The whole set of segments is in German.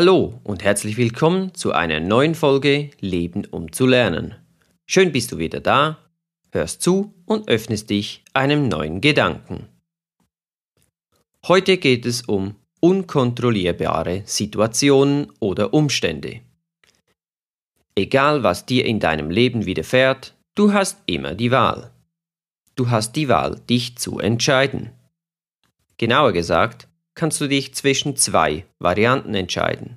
Hallo und herzlich willkommen zu einer neuen Folge Leben um zu lernen. Schön bist du wieder da, hörst zu und öffnest dich einem neuen Gedanken. Heute geht es um unkontrollierbare Situationen oder Umstände. Egal was dir in deinem Leben widerfährt, du hast immer die Wahl. Du hast die Wahl, dich zu entscheiden. Genauer gesagt, kannst du dich zwischen zwei Varianten entscheiden.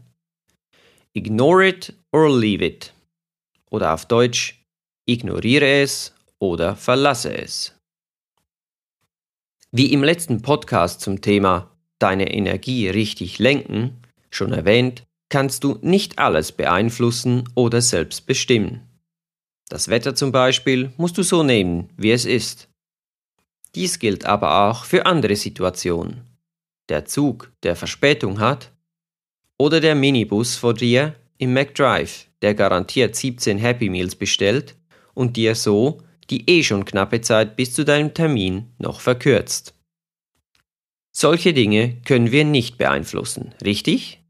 Ignore it or leave it. Oder auf Deutsch, ignoriere es oder verlasse es. Wie im letzten Podcast zum Thema Deine Energie richtig lenken schon erwähnt, kannst du nicht alles beeinflussen oder selbst bestimmen. Das Wetter zum Beispiel musst du so nehmen, wie es ist. Dies gilt aber auch für andere Situationen. Der Zug, der Verspätung hat, oder der Minibus vor dir im McDrive, der garantiert 17 Happy Meals bestellt und dir so die eh schon knappe Zeit bis zu deinem Termin noch verkürzt. Solche Dinge können wir nicht beeinflussen, richtig?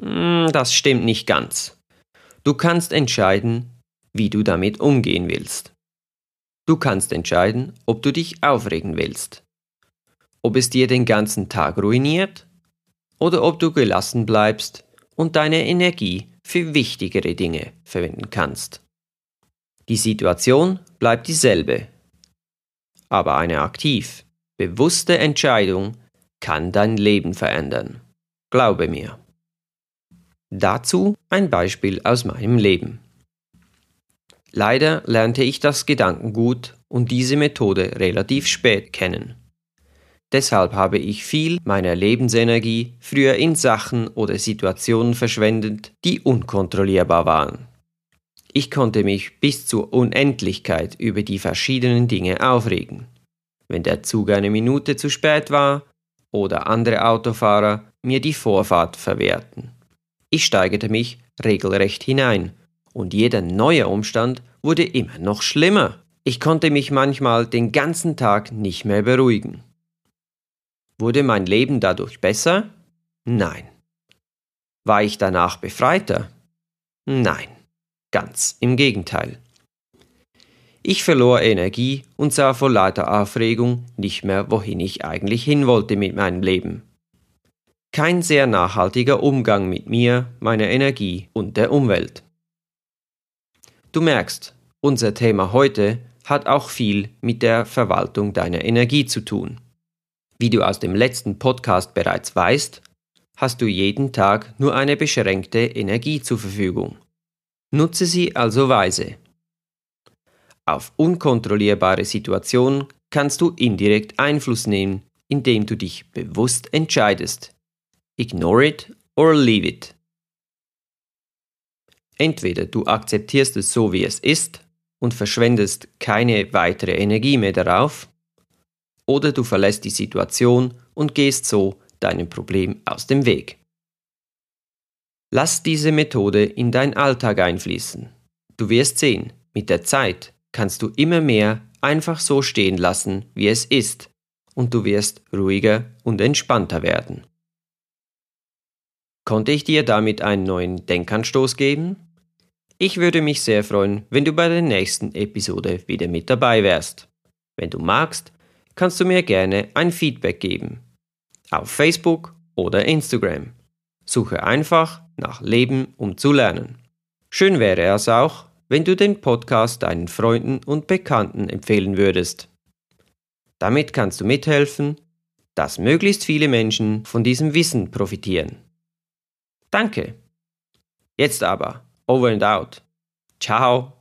Hm, das stimmt nicht ganz. Du kannst entscheiden, wie du damit umgehen willst. Du kannst entscheiden, ob du dich aufregen willst, ob es dir den ganzen Tag ruiniert oder ob du gelassen bleibst und deine Energie für wichtigere Dinge verwenden kannst. Die Situation bleibt dieselbe, aber eine aktiv, bewusste Entscheidung kann dein Leben verändern. Glaube mir. Dazu ein Beispiel aus meinem Leben. Leider lernte ich das Gedankengut und diese Methode relativ spät kennen. Deshalb habe ich viel meiner Lebensenergie früher in Sachen oder Situationen verschwendet, die unkontrollierbar waren. Ich konnte mich bis zur Unendlichkeit über die verschiedenen Dinge aufregen. Wenn der Zug eine Minute zu spät war oder andere Autofahrer mir die Vorfahrt verwehrten. Ich steigerte mich regelrecht hinein, und jeder neue Umstand wurde immer noch schlimmer. Ich konnte mich manchmal den ganzen Tag nicht mehr beruhigen. Wurde mein Leben dadurch besser? Nein. War ich danach befreiter? Nein, ganz im Gegenteil. Ich verlor Energie und sah vor lauter Aufregung nicht mehr, wohin ich eigentlich hin wollte mit meinem Leben kein sehr nachhaltiger Umgang mit mir, meiner Energie und der Umwelt. Du merkst, unser Thema heute hat auch viel mit der Verwaltung deiner Energie zu tun. Wie du aus dem letzten Podcast bereits weißt, hast du jeden Tag nur eine beschränkte Energie zur Verfügung. Nutze sie also weise. Auf unkontrollierbare Situationen kannst du indirekt Einfluss nehmen, indem du dich bewusst entscheidest, Ignore it or leave it. Entweder du akzeptierst es so, wie es ist und verschwendest keine weitere Energie mehr darauf, oder du verlässt die Situation und gehst so deinem Problem aus dem Weg. Lass diese Methode in dein Alltag einfließen. Du wirst sehen, mit der Zeit kannst du immer mehr einfach so stehen lassen, wie es ist, und du wirst ruhiger und entspannter werden. Konnte ich dir damit einen neuen Denkanstoß geben? Ich würde mich sehr freuen, wenn du bei der nächsten Episode wieder mit dabei wärst. Wenn du magst, kannst du mir gerne ein Feedback geben. Auf Facebook oder Instagram. Suche einfach nach Leben um zu lernen. Schön wäre es auch, wenn du den Podcast deinen Freunden und Bekannten empfehlen würdest. Damit kannst du mithelfen, dass möglichst viele Menschen von diesem Wissen profitieren. Danke. Jetzt aber, over and out. Ciao.